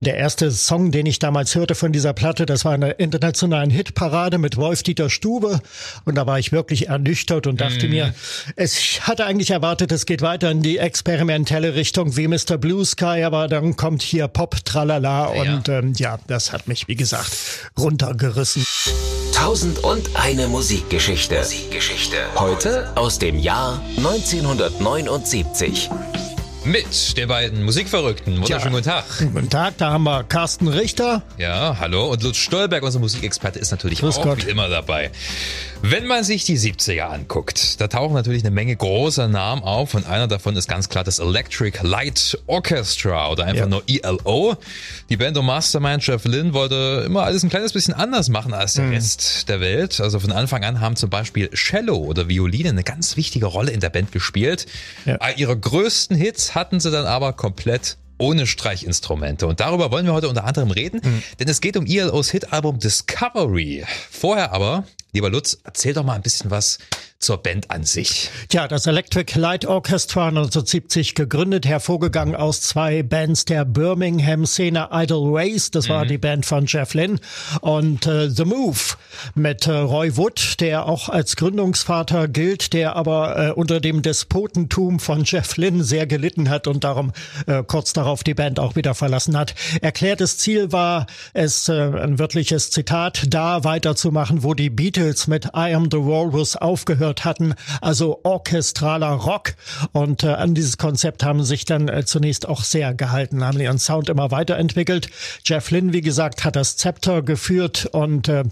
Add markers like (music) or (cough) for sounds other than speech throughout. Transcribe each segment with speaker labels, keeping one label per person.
Speaker 1: Der erste Song, den ich damals hörte von dieser Platte, das war eine internationalen Hitparade mit Wolf-Dieter Stube. Und da war ich wirklich ernüchtert und dachte mm. mir, es hatte eigentlich erwartet, es geht weiter in die experimentelle Richtung wie Mr. Blue Sky, aber dann kommt hier Pop, tralala. Ja. Und ähm, ja, das hat mich, wie gesagt, runtergerissen.
Speaker 2: Tausend und eine Musikgeschichte. Musikgeschichte. Heute aus dem Jahr 1979
Speaker 3: mit den beiden Musikverrückten. Wunderschönen guten Tag.
Speaker 1: Guten Tag, da haben wir Carsten Richter.
Speaker 3: Ja, hallo. Und Lutz Stolberg, unser Musikexperte, ist natürlich Grüß auch Gott. wie immer dabei. Wenn man sich die 70er anguckt, da tauchen natürlich eine Menge großer Namen auf und einer davon ist ganz klar das Electric Light Orchestra oder einfach ja. nur ELO. Die Band um Mastermind Jeff Lynn wollte immer alles ein kleines bisschen anders machen als der mhm. Rest der Welt. Also von Anfang an haben zum Beispiel Cello oder Violine eine ganz wichtige Rolle in der Band gespielt. Ja. Ihre größten Hits hatten sie dann aber komplett ohne Streichinstrumente. Und darüber wollen wir heute unter anderem reden, mhm. denn es geht um ELOs Hitalbum Discovery. Vorher aber Lieber Lutz, erzähl doch mal ein bisschen was zur Band an sich.
Speaker 1: Tja, das Electric Light Orchestra 1970 gegründet, hervorgegangen aus zwei Bands der Birmingham-Szene Idle Race, das war mhm. die Band von Jeff Lynne, und äh, The Move mit äh, Roy Wood, der auch als Gründungsvater gilt, der aber äh, unter dem Despotentum von Jeff Lynne sehr gelitten hat und darum äh, kurz darauf die Band auch wieder verlassen hat. Erklärtes Ziel war es, äh, ein wirkliches Zitat, da weiterzumachen, wo die Beatles Beatles mit I Am the Walrus aufgehört hatten, also orchestraler Rock. Und äh, an dieses Konzept haben sich dann äh, zunächst auch sehr gehalten, haben ihren Sound immer weiterentwickelt. Jeff Lynn, wie gesagt, hat das Zepter geführt und äh,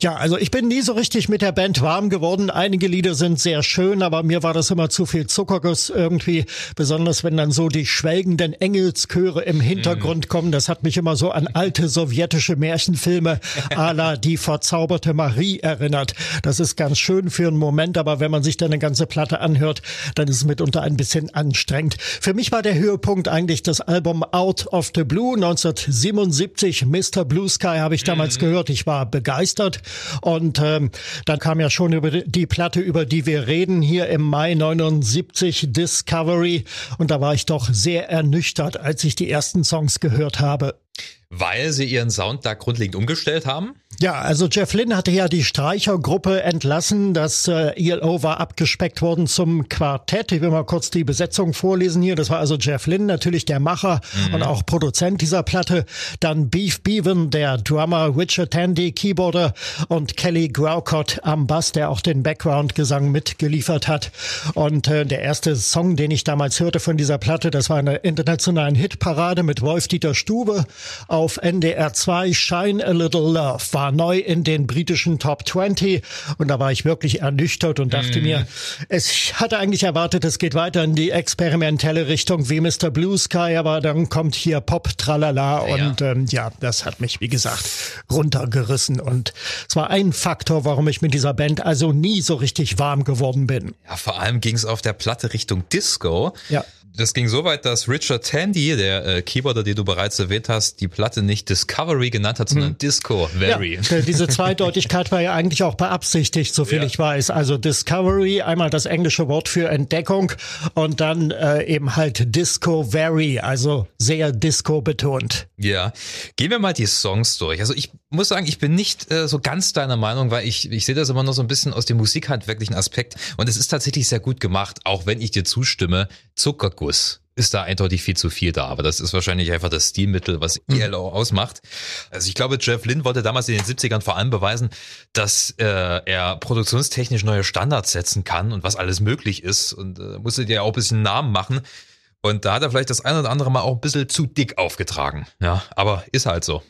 Speaker 1: ja, also ich bin nie so richtig mit der Band warm geworden. Einige Lieder sind sehr schön, aber mir war das immer zu viel Zuckerguss irgendwie, besonders wenn dann so die schwelgenden Engelschöre im Hintergrund mm. kommen. Das hat mich immer so an alte sowjetische Märchenfilme à la die verzauberte Marie erinnert erinnert. Das ist ganz schön für einen Moment, aber wenn man sich dann eine ganze Platte anhört, dann ist es mitunter ein bisschen anstrengend. Für mich war der Höhepunkt eigentlich das Album Out of the Blue 1977. Mr. Blue Sky habe ich damals mhm. gehört. Ich war begeistert und ähm, dann kam ja schon über die Platte, über die wir reden, hier im Mai 79 Discovery und da war ich doch sehr ernüchtert, als ich die ersten Songs gehört habe.
Speaker 3: Weil sie ihren Sound da grundlegend umgestellt haben?
Speaker 1: Ja, also Jeff Lynn hatte ja die Streichergruppe entlassen. Das äh, ELO war abgespeckt worden zum Quartett. Ich will mal kurz die Besetzung vorlesen hier. Das war also Jeff Lynn, natürlich der Macher mhm. und auch Produzent dieser Platte. Dann Beef Beaven, der Drummer, Richard Tandy, Keyboarder und Kelly Graucott am Bass, der auch den Background-Gesang mitgeliefert hat. Und äh, der erste Song, den ich damals hörte von dieser Platte, das war eine internationalen Hitparade mit Wolf-Dieter Stube auf NDR 2, Shine a Little Love. War war neu in den britischen Top 20 und da war ich wirklich ernüchtert und dachte mm. mir, es hatte eigentlich erwartet, es geht weiter in die experimentelle Richtung wie Mr. Blue Sky, aber dann kommt hier Pop Tralala ja. und ähm, ja, das hat mich wie gesagt runtergerissen und es war ein Faktor, warum ich mit dieser Band also nie so richtig warm geworden bin.
Speaker 3: Ja, vor allem ging es auf der Platte Richtung Disco. Ja das ging so weit, dass Richard Tandy, der äh, Keyboarder, den du bereits erwähnt hast, die Platte nicht Discovery genannt hat, sondern hm. Discovery.
Speaker 1: Ja, diese Zweideutigkeit war ja eigentlich auch beabsichtigt, soviel ja. ich weiß. Also Discovery, einmal das englische Wort für Entdeckung und dann äh, eben halt Discovery, also sehr Disco betont.
Speaker 3: Ja, gehen wir mal die Songs durch. Also ich muss sagen, ich bin nicht äh, so ganz deiner Meinung, weil ich, ich sehe das immer noch so ein bisschen aus dem musikhandwerklichen Aspekt und es ist tatsächlich sehr gut gemacht, auch wenn ich dir zustimme, Zuckerguss ist da eindeutig viel zu viel da. Aber das ist wahrscheinlich einfach das Stilmittel, was ELO ausmacht. Also ich glaube, Jeff Lynn wollte damals in den 70ern vor allem beweisen, dass äh, er produktionstechnisch neue Standards setzen kann und was alles möglich ist. Und äh, musste dir auch ein bisschen Namen machen. Und da hat er vielleicht das eine oder andere Mal auch ein bisschen zu dick aufgetragen. Ja, aber ist halt so.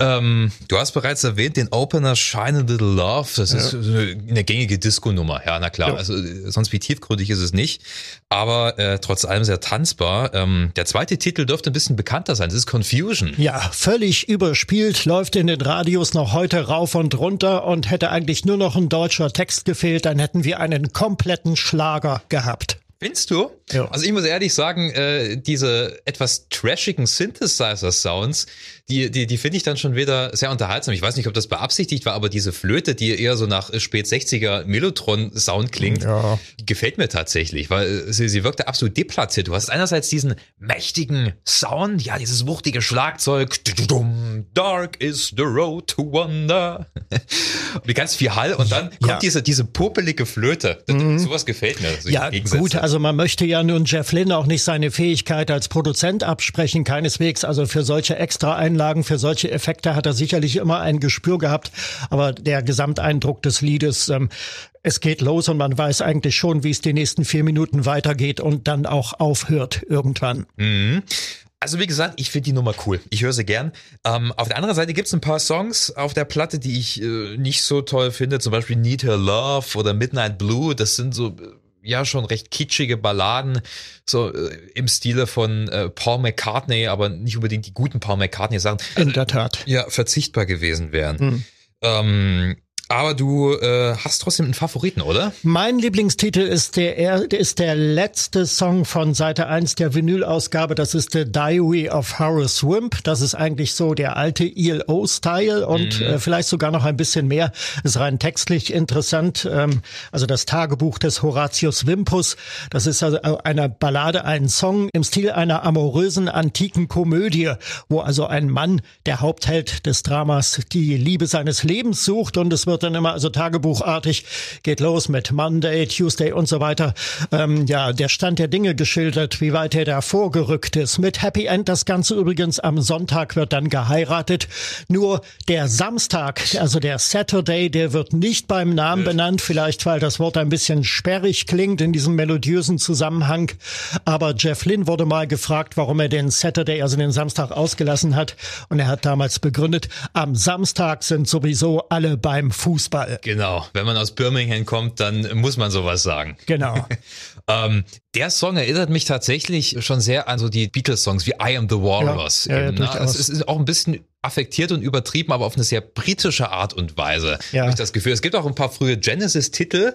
Speaker 3: Ähm, du hast bereits erwähnt, den Opener Shine a Little Love. Das ja. ist eine gängige Disco-Nummer. Ja, na klar. Ja. Also sonst wie tiefgründig ist es nicht. Aber äh, trotz allem sehr tanzbar. Ähm, der zweite Titel dürfte ein bisschen bekannter sein. Das ist Confusion.
Speaker 1: Ja, völlig überspielt, läuft in den Radios noch heute rauf und runter und hätte eigentlich nur noch ein deutscher Text gefehlt, dann hätten wir einen kompletten Schlager gehabt.
Speaker 3: Findest du?
Speaker 1: Ja.
Speaker 3: Also ich muss ehrlich sagen, äh, diese etwas trashigen Synthesizer-Sounds, die, die, die finde ich dann schon wieder sehr unterhaltsam. Ich weiß nicht, ob das beabsichtigt war, aber diese Flöte, die eher so nach spät 60er Mellotron-Sound klingt,
Speaker 1: Ja.
Speaker 3: die gefällt mir tatsächlich, weil äh, sie, sie wirkte absolut deplatziert. Du hast einerseits diesen mächtigen Sound, ja, dieses wuchtige Schlagzeug, Dark is the road to wonder. (laughs) Wie ganz viel Hall und dann kommt
Speaker 1: Ja. Mhm.
Speaker 3: diese, diese popelige Flöte. Sowas gefällt mir. solche
Speaker 1: Ja, gut, also man möchte ja nun Jeff Lynne auch nicht seine Fähigkeit als Produzent absprechen, keineswegs. Also für solche Extra-Einlagen, für solche Effekte hat er sicherlich immer ein Gespür gehabt. Aber der Gesamteindruck des Liedes, ähm, es geht los und man weiß eigentlich schon, wie es die nächsten vier Minuten weitergeht und dann auch aufhört irgendwann.
Speaker 3: Also wie gesagt, ich finde die Nummer cool. Ich höre sie gern. Ähm, auf der anderen Seite gibt's ein paar Songs auf der Platte, die ich äh, nicht so toll finde. Zum Beispiel Need Her Love oder Midnight Blue. Das sind so, äh, ja, schon recht kitschige Balladen. So äh, im Stile von äh, Paul McCartney, aber nicht unbedingt die guten Paul McCartney-Sachen.
Speaker 1: In der Tat.
Speaker 3: Ja, verzichtbar gewesen wären. Ähm, aber du äh, hast trotzdem einen Favoriten, oder?
Speaker 1: Mein Lieblingstitel ist der, er- ist der letzte Song von Seite 1 der Vinylausgabe. Das ist The Diary of Horace Wimp. Das ist eigentlich so der alte ELO-Style und äh, vielleicht sogar noch ein bisschen mehr. Ist rein textlich interessant. Ähm, also das Tagebuch des Horatius Wimpus. Das ist also eine Ballade, ein Song im Stil einer amorösen antiken Komödie, wo also ein Mann, der Hauptheld des Dramas, die Liebe seines Lebens sucht und es wird dann immer also tagebuchartig, geht los mit Monday, Tuesday und so weiter. Ähm, ja, der Stand der Dinge geschildert, wie weit er da vorgerückt ist. Mit Happy End das Ganze übrigens am Sonntag wird dann geheiratet. Nur der Samstag, also der Saturday, der wird nicht beim Namen benannt, vielleicht weil das Wort ein bisschen sperrig klingt in diesem melodiösen Zusammenhang. Aber Jeff Lynne wurde mal gefragt, warum er den Saturday, also den Samstag ausgelassen hat. Und er hat damals begründet, am Samstag sind sowieso alle beim Fußball.
Speaker 3: Genau. Wenn man aus Birmingham kommt, dann muss man sowas sagen.
Speaker 1: Genau. (laughs)
Speaker 3: Ähm, der Song erinnert mich tatsächlich schon sehr an so die Beatles-Songs wie I Am the Walrus.
Speaker 1: Ja, ja,
Speaker 3: ne?
Speaker 1: durchaus.
Speaker 3: es ist auch ein bisschen affektiert und übertrieben, aber auf eine sehr britische Art und Weise.
Speaker 1: Ja.
Speaker 3: Habe ich das Gefühl. Es gibt auch ein paar frühe Genesis-Titel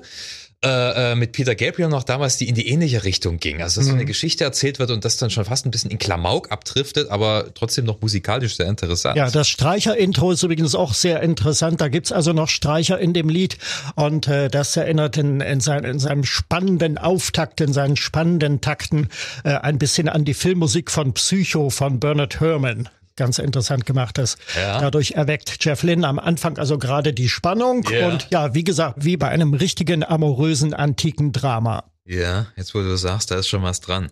Speaker 3: äh, äh, mit Peter Gabriel noch damals, die in die ähnliche Richtung gingen. Also dass so
Speaker 1: Mhm.
Speaker 3: eine Geschichte erzählt wird und das dann schon fast ein bisschen in Klamauk abdriftet, aber trotzdem noch musikalisch sehr interessant.
Speaker 1: Ja, das Streicher-Intro ist übrigens auch sehr interessant. Da gibt's also noch Streicher in dem Lied und äh, das erinnert in, in, sein, in seinem spannenden Auftakt, in seinen spannenden Takten äh, ein bisschen an die Filmmusik von Psycho von Bernard Herrmann. Ganz interessant gemacht, das
Speaker 3: Ja.
Speaker 1: dadurch erweckt Jeff Lynne am Anfang also gerade die Spannung
Speaker 3: Ja.
Speaker 1: und ja, wie gesagt, wie bei einem richtigen amorösen antiken Drama.
Speaker 3: Ja, jetzt wo du sagst, da ist schon was dran.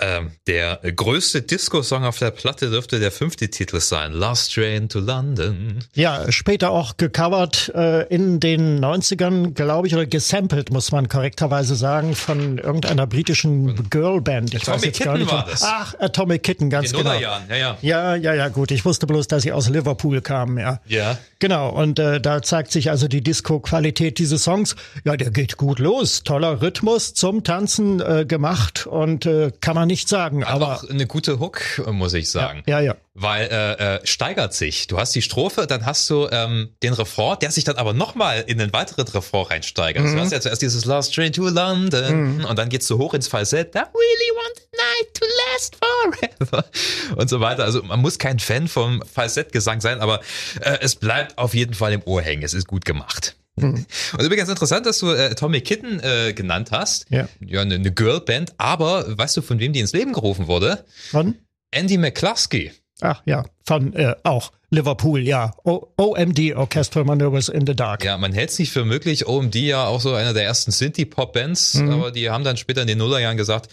Speaker 3: Ähm, der größte Disco-Song auf der Platte dürfte der fünfte Titel sein. Last Train to London.
Speaker 1: Ja, später auch gecovert äh, in den 90ern, glaube ich, oder gesampelt, muss man korrekterweise sagen, von irgendeiner britischen Girlband. Ich weiß
Speaker 3: Atomic
Speaker 1: jetzt gar
Speaker 3: Kitten
Speaker 1: nicht.
Speaker 3: war das.
Speaker 1: Ach, Atomic Kitten, ganz
Speaker 3: In
Speaker 1: genau.
Speaker 3: Nullerjahren, ja, ja.
Speaker 1: Ja, ja, ja, gut. Ich wusste bloß, dass sie aus Liverpool kamen, ja.
Speaker 3: Ja.
Speaker 1: Genau, und äh, da zeigt sich also die Disco-Qualität dieses Songs. Ja, der geht gut los. Toller Rhythmus zum Tanzen äh, gemacht und äh, kann man nicht sagen.
Speaker 3: Hat
Speaker 1: aber
Speaker 3: auch eine gute Hook, muss ich sagen.
Speaker 1: ja, ja.
Speaker 3: Weil äh, äh, steigert sich. Du hast die Strophe, dann hast du ähm, den Refrain, der sich dann aber nochmal in den weiteren Refrain reinsteigert.
Speaker 1: Mhm.
Speaker 3: Du hast ja zuerst dieses Last Train to London und dann geht's so hoch ins Falsett. I really want the night to last forever (laughs) und so weiter. Also man muss kein Fan vom Falsettgesang sein, aber äh, es bleibt auf jeden Fall im Ohr hängen. Es ist gut gemacht.
Speaker 1: Mhm. (laughs)
Speaker 3: Und übrigens interessant, dass du äh, Tommy Kitten äh, genannt hast.
Speaker 1: Ja.
Speaker 3: Ja, eine, eine Girlband. Aber weißt du, von wem die ins Leben gerufen wurde?
Speaker 1: Von?
Speaker 3: Andy McCluskey.
Speaker 1: Ach ja, von äh, auch Liverpool, ja. O OMD, Orchestral Maneuvers in the Dark.
Speaker 3: Ja, man hält es nicht für möglich. OMD ja auch so einer der ersten Synthie-Pop-Bands,
Speaker 1: Mhm.
Speaker 3: aber die haben dann später in den Nullerjahren gesagt,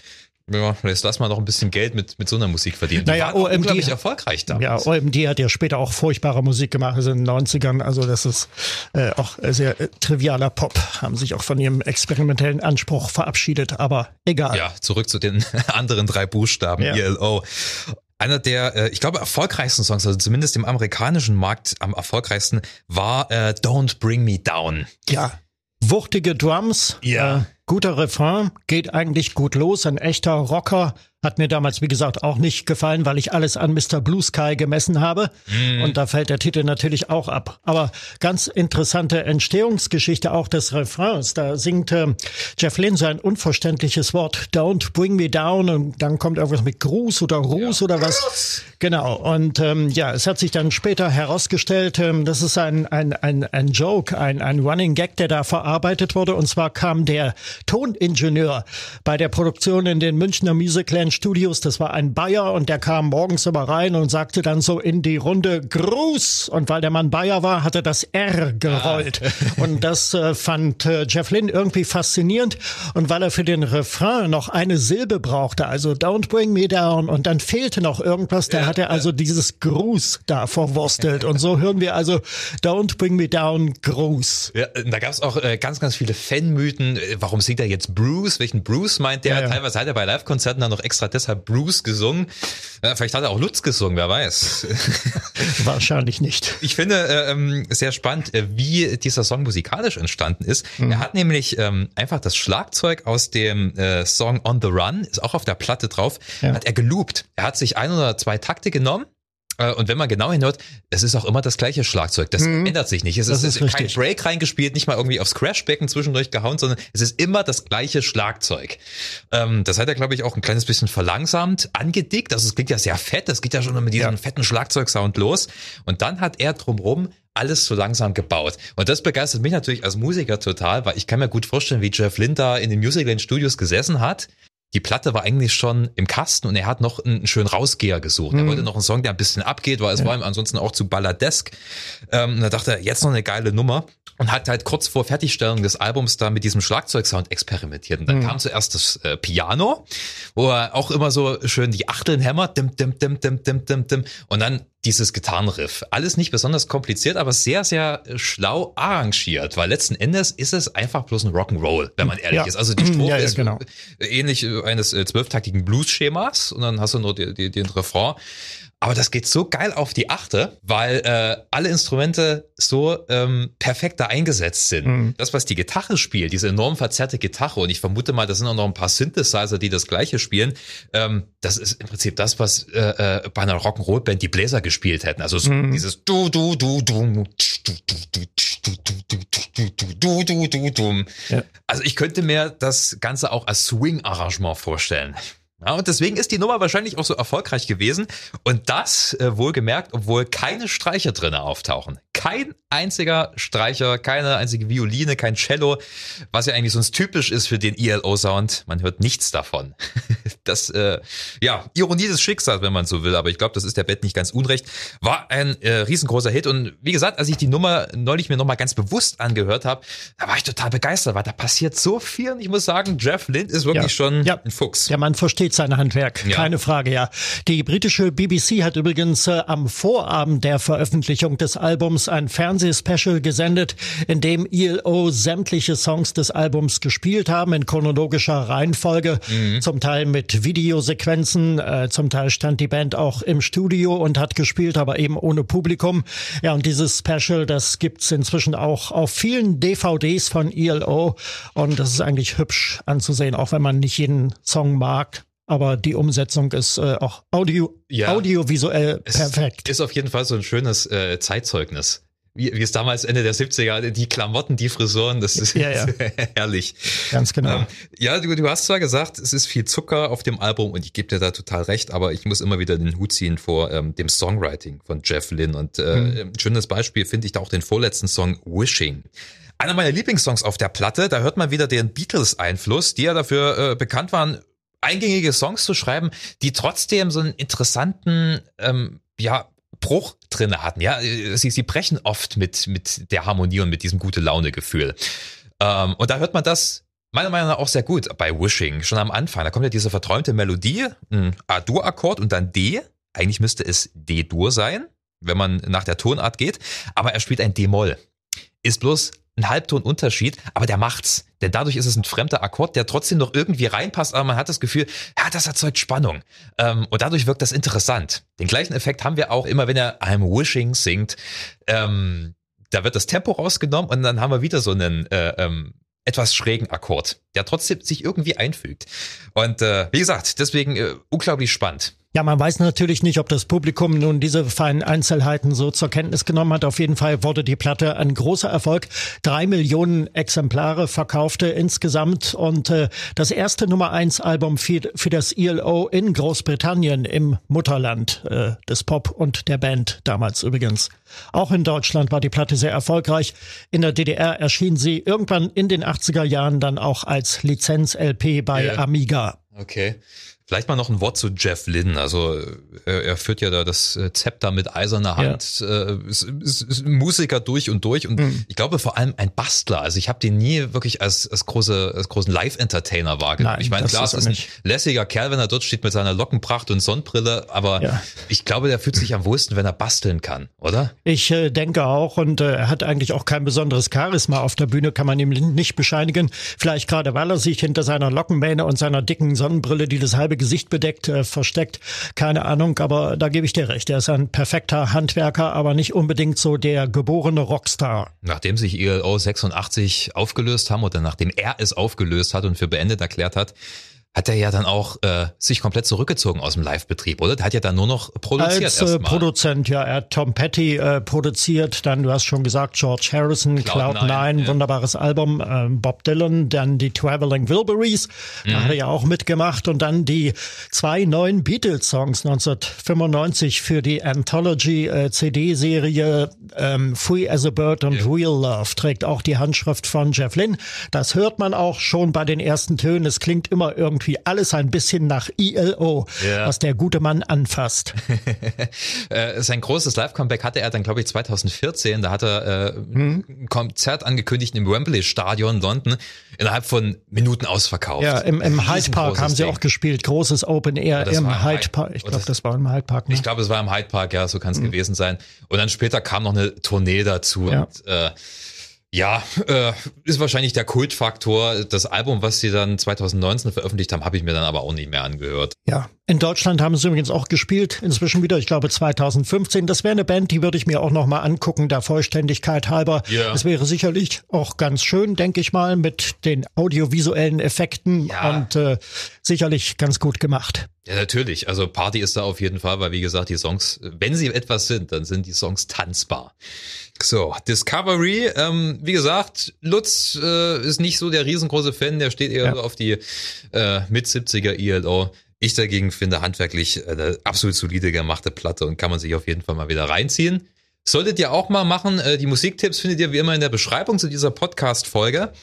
Speaker 3: ja, jetzt lass mal noch ein bisschen Geld mit, mit so einer Musik verdienen. Die
Speaker 1: Naja, OMD
Speaker 3: unglaublich erfolgreich
Speaker 1: Ja,
Speaker 3: damals.
Speaker 1: OMD hat ja später auch furchtbare Musik gemacht, also in den 90ern. Also das ist äh, auch sehr äh, trivialer Pop. Haben sich auch von ihrem experimentellen Anspruch verabschiedet, aber egal.
Speaker 3: Ja, zurück zu den (laughs) anderen drei Buchstaben,
Speaker 1: Ja.
Speaker 3: ELO. Einer der, äh, ich glaube, erfolgreichsten Songs, also zumindest im amerikanischen Markt am erfolgreichsten, war äh, Don't Bring Me Down.
Speaker 1: Ja. Wuchtige Drums,
Speaker 3: Ja.
Speaker 1: äh, guter Refrain, geht eigentlich gut los, ein echter Rocker, Hat mir damals, wie gesagt, auch nicht gefallen, weil ich alles an Mr. Blue Sky gemessen habe. Mm. Und da fällt der Titel natürlich auch ab. Aber ganz interessante Entstehungsgeschichte auch des Refrains. Da singt äh, Jeff Lynne sein unverständliches Wort Don't bring me down und dann kommt irgendwas mit Gruß oder Ruß ja. oder was. Genau. Und ähm, ja, es hat sich dann später herausgestellt, ähm, das ist ein, ein, ein, ein Joke, ein, ein Running Gag, der da verarbeitet wurde. Und zwar kam der Toningenieur bei der Produktion in den Münchner Musical Band Studios. Das war ein Bayer und der kam morgens immer rein und sagte dann so in die Runde Gruß. Und weil der Mann Bayer war, hat er das R gerollt. Ah. (laughs) Und das äh, fand äh, Jeff Lynne irgendwie faszinierend. Und weil er für den Refrain noch eine Silbe brauchte, also Don't Bring Me Down, und dann fehlte noch irgendwas, da ja, hat er also dieses Gruß da verwurstelt. Und so hören wir also Don't Bring Me Down Gruß.
Speaker 3: Ja, da gab es auch äh, ganz, ganz viele Fanmythen. Warum singt er jetzt Bruce? Welchen Bruce meint der? Ja, Teilweise hat er bei Live-Konzerten dann noch extra deshalb Bruce gesungen. Vielleicht hat er auch Lutz gesungen, wer weiß. (laughs)
Speaker 1: Wahrscheinlich nicht.
Speaker 3: Ich finde äh, ähm, sehr spannend, äh, wie dieser Song musikalisch entstanden ist. Mhm. Er hat nämlich ähm, einfach das Schlagzeug aus dem äh, Song On the Run, ist auch auf der Platte drauf, ja. hat er geloopt. Er hat sich ein oder zwei Takte genommen und wenn man genau hinhört, es ist auch immer das gleiche Schlagzeug. Das mhm. ändert sich nicht. Es ist, ist kein Break reingespielt, nicht mal irgendwie aufs Crashbecken zwischendurch gehauen, sondern es ist immer das gleiche Schlagzeug. Ähm, das hat er, glaube ich, auch ein kleines bisschen verlangsamt, angedickt. Also es klingt ja sehr fett. Das geht ja schon mit diesem ja. fetten Schlagzeugsound los. Und dann hat er drumrum alles so langsam gebaut. Und das begeistert mich natürlich als Musiker total, weil ich kann mir gut vorstellen, wie Jeff Linda in den Musicland Studios gesessen hat die Platte war eigentlich schon im Kasten und er hat noch einen schönen Rausgeher gesucht. Mhm. Er wollte noch einen Song, der ein bisschen abgeht, weil es ja. war ihm ansonsten auch zu balladesk. Ähm, und da dachte er, jetzt noch eine geile Nummer und hat halt kurz vor Fertigstellung des Albums da mit diesem Schlagzeugsound experimentiert. Und dann mhm. kam zuerst das äh, Piano, wo er auch immer so schön die Achteln hämmert, dim, dim, dim, dim, dim, dim, dim. Und dann dieses Gitarrenriff. Alles nicht besonders kompliziert, aber sehr, sehr schlau arrangiert, weil letzten Endes ist es einfach bloß ein Rock'n'Roll, wenn man ehrlich ja. ist. Also die (clears throat) Strophe ja, ja, genau. ist ähnlich eines äh, zwölftaktigen Blues-Schemas und dann hast du nur die, den Refrain. Aber das geht so geil auf die Achte, weil äh, alle Instrumente so ähm, perfekt da eingesetzt sind. Mhm. Das, was die Gitarre spielt, diese enorm verzerrte Gitarre, und ich vermute mal, das sind auch noch ein paar Synthesizer, die das gleiche spielen, ähm, das ist im Prinzip das, was äh, äh, bei einer Rock'n'Roll-Band die Bläser gespielt hätten. Also so mhm. dieses du du du du du du du du du du du Also ich könnte mir das Ganze auch als Swing-Arrangement vorstellen. Ja, und deswegen ist die Nummer wahrscheinlich auch so erfolgreich gewesen. Und das äh, wohlgemerkt, obwohl keine Streicher drinne auftauchen kein einziger Streicher, keine einzige Violine, kein Cello, was ja eigentlich sonst typisch ist für den ELO-Sound. Man hört nichts davon. (laughs) Das, äh, ja, Ironie des Schicksals, wenn man so will, aber ich glaube, das ist der Bett nicht ganz unrecht. War ein äh, riesengroßer Hit und wie gesagt, als ich die Nummer neulich mir nochmal ganz bewusst angehört habe, da war ich total begeistert, weil da passiert so viel und ich muss sagen, Jeff Lind ist wirklich ja. schon ja. ein Fuchs.
Speaker 1: Ja, man versteht sein Handwerk, ja. keine Frage, ja. Die britische BBC hat übrigens äh, am Vorabend der Veröffentlichung des Albums ein Fernsehspecial gesendet, in dem ELO sämtliche Songs des Albums gespielt haben, in chronologischer Reihenfolge, mhm. zum Teil mit Videosequenzen, äh, zum Teil stand die Band auch im Studio und hat gespielt, aber eben ohne Publikum. Ja, und dieses Special, das gibt's inzwischen auch auf vielen DVDs von ELO und das ist eigentlich hübsch anzusehen, auch wenn man nicht jeden Song mag aber die Umsetzung ist äh, auch audio, ja, audiovisuell perfekt.
Speaker 3: Ist auf jeden Fall so ein schönes äh, Zeitzeugnis. Wie, wie es damals Ende der 70er, die Klamotten, die Frisuren, das ist ja, ja. (laughs) herrlich.
Speaker 1: Ganz genau. Ähm,
Speaker 3: ja, du, du hast zwar gesagt, es ist viel Zucker auf dem Album und ich gebe dir da total recht, aber ich muss immer wieder den Hut ziehen vor ähm, dem Songwriting von Jeff Lynne. Und äh, mhm. ein schönes Beispiel finde ich da auch den vorletzten Song Wishing. Einer meiner Lieblingssongs auf der Platte, da hört man wieder den Beatles-Einfluss, die ja dafür äh, bekannt waren, eingängige Songs zu schreiben, die trotzdem so einen interessanten, ähm, ja, Bruch drinne hatten. Ja, sie, sie brechen oft mit, mit der Harmonie und mit diesem gute Laune-Gefühl. Ähm, und da hört man das meiner Meinung nach auch sehr gut bei Wishing. Schon am Anfang, da kommt ja diese verträumte Melodie, ein A-Dur-Akkord und dann D. Eigentlich müsste es D-Dur sein, wenn man nach der Tonart geht. Aber er spielt ein D-Moll. Ist bloß ein Halbtonunterschied, aber der macht's. Denn dadurch ist es ein fremder Akkord, der trotzdem noch irgendwie reinpasst, aber man hat das Gefühl, ja, das erzeugt Spannung. Ähm, und dadurch wirkt das interessant. Den gleichen Effekt haben wir auch immer, wenn er I'm Wishing singt. Ähm, da wird das Tempo rausgenommen und dann haben wir wieder so einen äh, ähm, etwas schrägen Akkord, der trotzdem sich irgendwie einfügt. Und äh, wie gesagt, deswegen äh, unglaublich spannend.
Speaker 1: Ja, man weiß natürlich nicht, ob das Publikum nun diese feinen Einzelheiten so zur Kenntnis genommen hat. Auf jeden Fall wurde die Platte ein großer Erfolg. Drei Millionen Exemplare verkaufte insgesamt und äh, das erste Nummer eins Album für, für das ELO in Großbritannien im Mutterland äh, des Pop und der Band damals übrigens. Auch in Deutschland war die Platte sehr erfolgreich. In der DDR erschien sie irgendwann in den 80er Jahren dann auch als Lizenz-LP bei yeah. Amiga.
Speaker 3: Okay. Vielleicht mal noch ein Wort zu Jeff Lynn. Also er, er führt ja da das äh, Zepter mit eiserner Hand, ja. äh, ist, ist, ist Musiker durch und durch und mhm. ich glaube vor allem ein Bastler. Also ich habe den nie wirklich als, als, große, als großen Live-Entertainer wahrgenommen. Nein, ich meine, klar, ist, ist ein lässiger Kerl, wenn er dort steht mit seiner Lockenpracht und Sonnenbrille, aber ja. ich glaube, der fühlt sich am wohlsten, wenn er basteln kann, oder?
Speaker 1: Ich äh, denke auch und äh, er hat eigentlich auch kein besonderes Charisma auf der Bühne, kann man ihm nicht bescheinigen. Vielleicht gerade, weil er sich hinter seiner Lockenmähne und seiner dicken Sonnenbrille, die das halbe Gesicht bedeckt, äh, versteckt, keine Ahnung, aber da gebe ich dir recht. Er ist ein perfekter Handwerker, aber nicht unbedingt so der geborene Rockstar.
Speaker 3: Nachdem sich ELO 86 aufgelöst haben oder nachdem er es aufgelöst hat und für beendet erklärt hat, hat er ja dann auch äh, sich komplett zurückgezogen aus dem Live-Betrieb, oder? Der hat ja dann nur noch produziert.
Speaker 1: Als äh, Produzent, ja. Er hat Tom Petty äh, produziert, dann, du hast schon gesagt, George Harrison, Cloud, Cloud 9, ja. wunderbares Album, äh, Bob Dylan, dann die Traveling Wilburys, mhm. da hat er ja auch mitgemacht und dann die zwei neuen Beatles-Songs 1995 für die Anthology-CD-Serie äh, ähm, Free as a Bird und ja. Real Love trägt auch die Handschrift von Jeff Lynne. Das hört man auch schon bei den ersten Tönen. Es klingt immer irgendwie irgendwie alles ein bisschen nach ILO, ja. was der gute Mann anfasst. (laughs)
Speaker 3: Äh, sein großes Live-Comeback hatte er dann, glaube ich, 2014. Da hat er äh, hm. ein Konzert angekündigt im Wembley Stadion London innerhalb von Minuten ausverkauft.
Speaker 1: Ja, im, im Hyde Park haben sie Ding. auch gespielt. Großes Open Air ja, im Hyde Park. Ich glaube, das war im Hyde Park.
Speaker 3: Ne? Ich glaube, es war im Hyde Park, ja, so kann es mhm. gewesen sein. Und dann später kam noch eine Tournee dazu. Ja. Und, äh, ja, äh, ist wahrscheinlich der Kultfaktor. Das Album, was sie dann 2019 veröffentlicht haben, habe ich mir dann aber auch nicht mehr angehört.
Speaker 1: Ja, in Deutschland haben sie übrigens auch gespielt, inzwischen wieder, ich glaube 2015. Das wäre eine Band, die würde ich mir auch nochmal angucken, der Vollständigkeit halber. Ja. Es wäre sicherlich auch ganz schön, denke ich mal, mit den audiovisuellen Effekten ja. und äh, sicherlich ganz gut gemacht.
Speaker 3: Ja, natürlich. Also Party ist da auf jeden Fall, weil wie gesagt, die Songs, wenn sie etwas sind, dann sind die Songs tanzbar. So, Discovery, ähm, wie gesagt, Lutz äh, ist nicht so der riesengroße Fan, der steht eher ja. so auf die äh, mit 70er ELO. Ich dagegen finde handwerklich eine absolut solide gemachte Platte und kann man sich auf jeden Fall mal wieder reinziehen. Solltet ihr auch mal machen. Äh, die Musiktipps findet ihr wie immer in der Beschreibung zu dieser Podcast-Folge.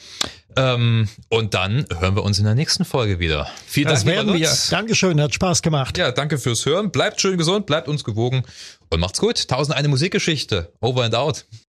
Speaker 3: Ähm, und dann hören wir uns in der nächsten Folge wieder.
Speaker 1: Vielen Dank. Das werden wir. Dankeschön, hat Spaß gemacht.
Speaker 3: Ja, danke fürs Hören. Bleibt schön gesund, bleibt uns gewogen und macht's gut. Tausend eine Musikgeschichte. Over and out.